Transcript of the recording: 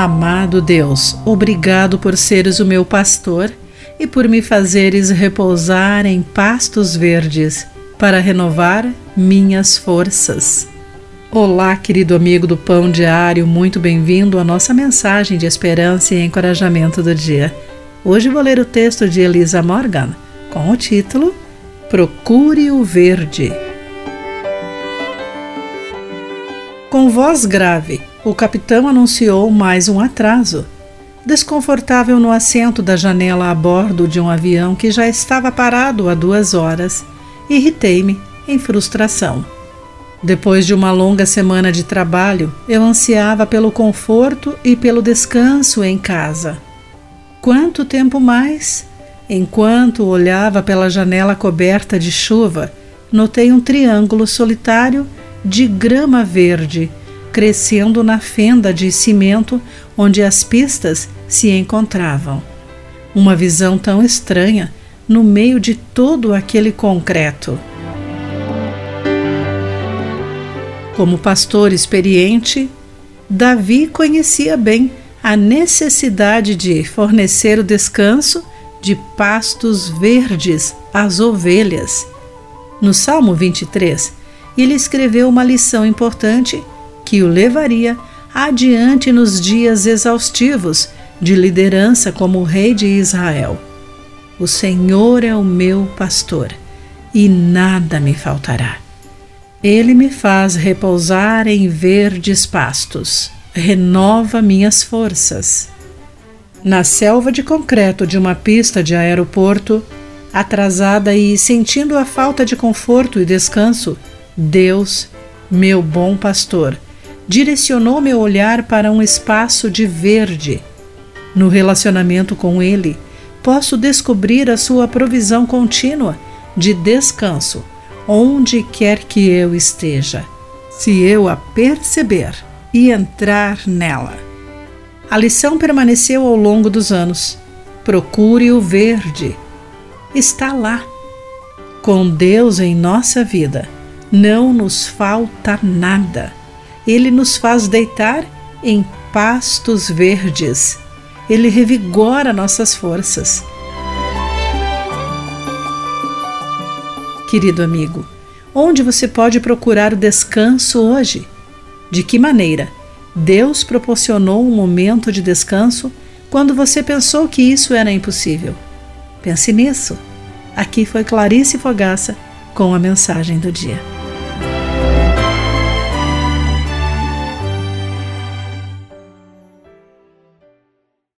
Amado Deus, obrigado por seres o meu pastor e por me fazeres repousar em pastos verdes para renovar minhas forças. Olá, querido amigo do Pão Diário, muito bem-vindo à nossa mensagem de esperança e encorajamento do dia. Hoje vou ler o texto de Elisa Morgan com o título Procure o Verde. Com voz grave, o capitão anunciou mais um atraso. Desconfortável no assento da janela a bordo de um avião que já estava parado há duas horas, irritei-me em frustração. Depois de uma longa semana de trabalho, eu ansiava pelo conforto e pelo descanso em casa. Quanto tempo mais? Enquanto olhava pela janela coberta de chuva, notei um triângulo solitário de grama verde, crescendo na fenda de cimento onde as pistas se encontravam. Uma visão tão estranha no meio de todo aquele concreto. Como pastor experiente, Davi conhecia bem a necessidade de fornecer o descanso de pastos verdes às ovelhas. No Salmo 23, ele escreveu uma lição importante que o levaria adiante nos dias exaustivos de liderança como rei de Israel. O Senhor é o meu pastor e nada me faltará. Ele me faz repousar em verdes pastos, renova minhas forças. Na selva de concreto de uma pista de aeroporto, atrasada e sentindo a falta de conforto e descanso, Deus, meu bom pastor, direcionou meu olhar para um espaço de verde. No relacionamento com Ele, posso descobrir a sua provisão contínua de descanso, onde quer que eu esteja, se eu a perceber e entrar nela. A lição permaneceu ao longo dos anos. Procure o verde. Está lá. Com Deus em nossa vida não nos falta nada. Ele nos faz deitar em pastos verdes. Ele revigora nossas forças. Querido amigo, onde você pode procurar o descanso hoje? De que maneira Deus proporcionou um momento de descanso quando você pensou que isso era impossível? Pense nisso. Aqui foi Clarice Fogaça com a mensagem do dia.